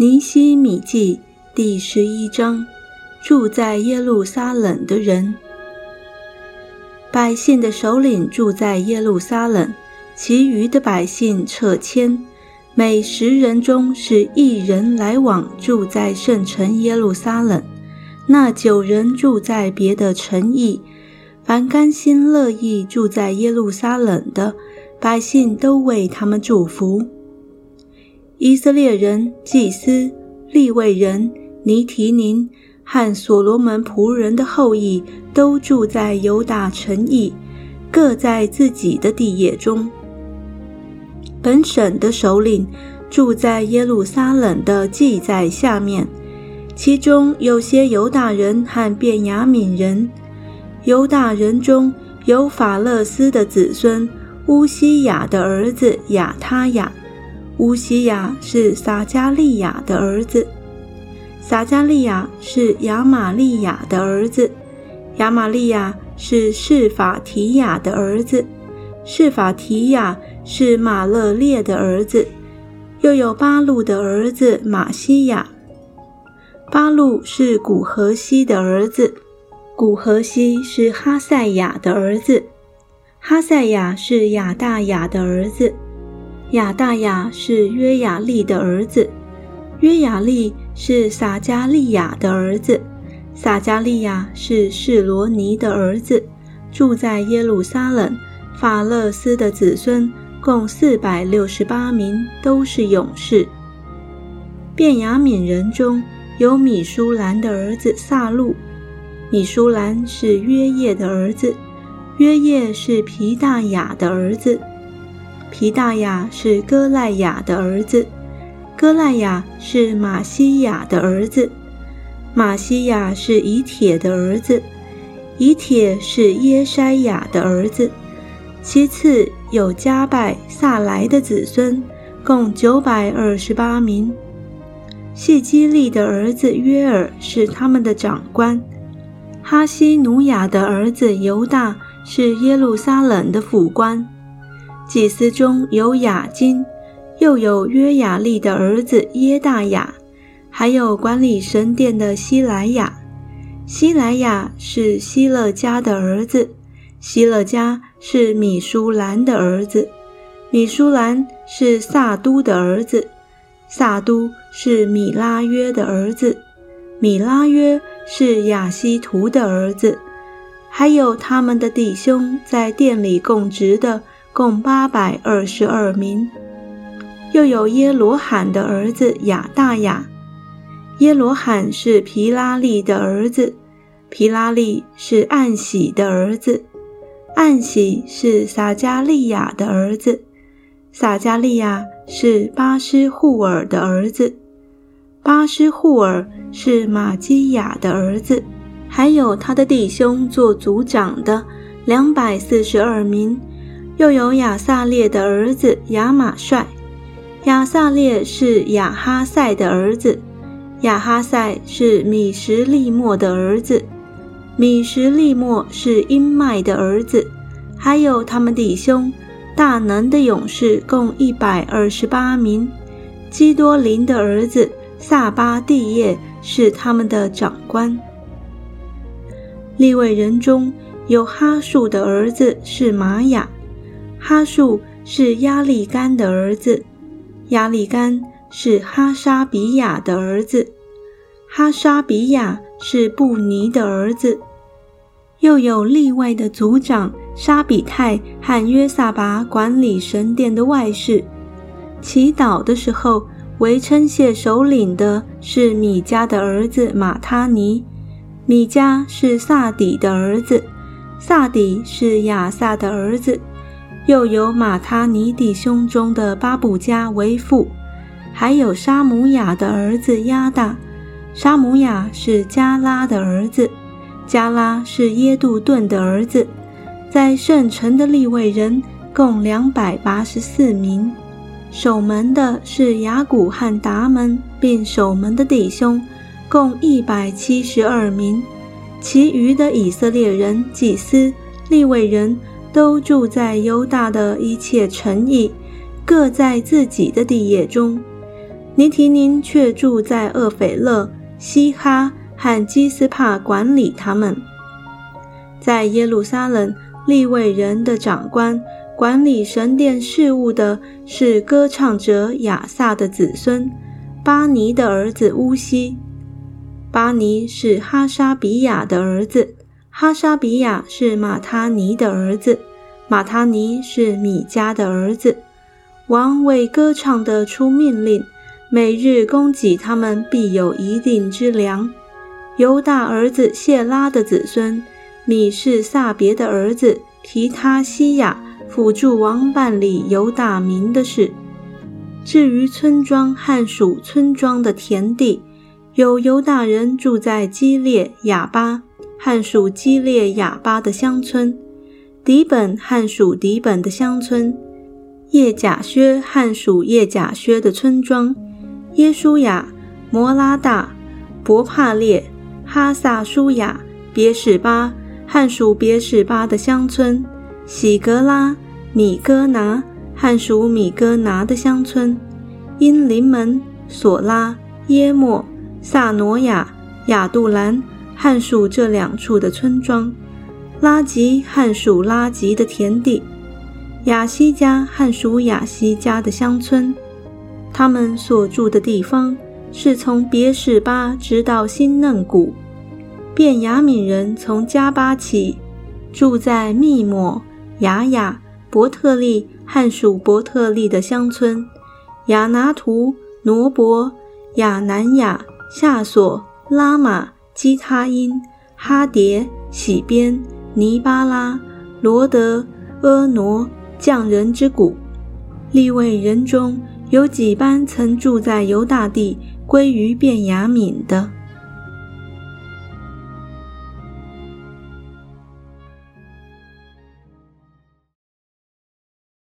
尼西米记第十一章：住在耶路撒冷的人。百姓的首领住在耶路撒冷，其余的百姓撤迁。每十人中是一人来往住在圣城耶路撒冷，那九人住在别的城邑。凡甘心乐意住在耶路撒冷的百姓，都为他们祝福。以色列人、祭司、利未人、尼提宁。和所罗门仆人的后裔都住在犹大城邑，各在自己的地业中。本省的首领住在耶路撒冷的记载下面，其中有些犹大人和便雅悯人。犹大人中有法勒斯的子孙乌西雅的儿子亚他雅，乌西雅是撒加利亚的儿子。撒加利亚是亚玛利亚的儿子，亚玛利亚是示法提亚的儿子，示法提亚是马勒列的儿子，又有巴路的儿子马西亚。巴路是古河西的儿子，古河西是哈赛亚的儿子，哈赛亚是亚大雅的儿子，亚大雅是约雅利的儿子，约雅利。是撒加利亚的儿子，撒加利亚是示罗尼的儿子，住在耶路撒冷。法勒斯的子孙共四百六十八名，都是勇士。便雅悯人中有米舒兰的儿子萨路，米舒兰是约叶的儿子，约叶是皮大雅的儿子，皮大雅是哥赖雅的儿子。哥赖雅是马西亚的儿子，马西亚是以铁的儿子，以铁是耶筛亚的儿子。其次有加拜萨莱的子孙，共九百二十八名。谢基利的儿子约尔是他们的长官，哈西努雅的儿子犹大是耶路撒冷的府官。祭司中有雅金。又有约雅利的儿子耶大雅，还有管理神殿的希莱亚。希莱亚是希勒家的儿子，希勒家是米舒兰的儿子，米舒兰是萨都的儿子，萨都是米拉约的儿子，米拉约是亚西图的儿子。还有他们的弟兄在店里供职的，共八百二十二名。又有耶罗罕的儿子亚大雅，耶罗罕是皮拉利的儿子，皮拉利是暗喜的儿子，暗喜是撒加利亚的儿子，撒加利亚是巴斯户尔的儿子，巴斯户尔是玛基亚的儿子，还有他的弟兄做族长的两百四十二名，又有亚萨列的儿子亚马帅。亚萨列是亚哈赛的儿子，亚哈赛是米什利莫的儿子，米什利莫是英麦的儿子，还有他们弟兄大能的勇士共一百二十八名。基多林的儿子萨巴蒂叶是他们的长官。立位人中有哈树的儿子是玛雅，哈树是亚利干的儿子。亚利干是哈沙比亚的儿子，哈沙比亚是布尼的儿子。又有立位的族长沙比泰和约萨拔管理神殿的外事。祈祷的时候，为称谢首领的是米迦的儿子马他尼。米迦是萨底的儿子，萨底是亚萨的儿子。又有马他尼弟兄中的巴布加为父，还有沙姆雅的儿子亚大。沙姆雅是加拉的儿子，加拉是耶杜顿的儿子。在圣城的立位人共两百八十四名，守门的是雅古和达门，并守门的弟兄共一百七十二名。其余的以色列人、祭司、立位人。都住在犹大的一切城邑，各在自己的地业中。尼提宁却住在厄斐勒、西哈和基斯帕，管理他们。在耶路撒冷，利未人的长官管理神殿事务的是歌唱者亚萨的子孙巴尼的儿子乌西。巴尼是哈沙比亚的儿子，哈沙比亚是马他尼的儿子，马他尼是米迦的儿子。王为歌唱的出命令。每日供给他们，必有一定之粮。犹大儿子谢拉的子孙，米是撒别的儿子提他西亚辅助王办理犹大民的事。至于村庄和属村庄的田地，有犹大人住在基列雅巴汉属基列雅巴的乡村，底本汉属底本的乡村，叶甲薛汉属叶甲薛的村庄。耶书亚、摩拉大、伯帕列、哈萨舒雅、别史巴、汉属别史巴的乡村，喜格拉、米戈拿、汉属米戈拿的乡村，因临门、索拉、耶莫、萨挪亚、亚杜兰、汉属这两处的村庄，拉吉、汉属拉吉的田地，亚西加、汉属亚西加的乡村。他们所住的地方是从别是巴直到新嫩谷。便雅悯人从加巴起，住在密抹、雅雅、伯特利汉属伯特利的乡村，亚拿图、挪伯、亚南雅、夏索、拉玛、基他因、哈迭、喜边、尼巴拉、罗德、阿挪、匠人之谷，立位人中。有几班曾住在犹大地，归于便雅悯的。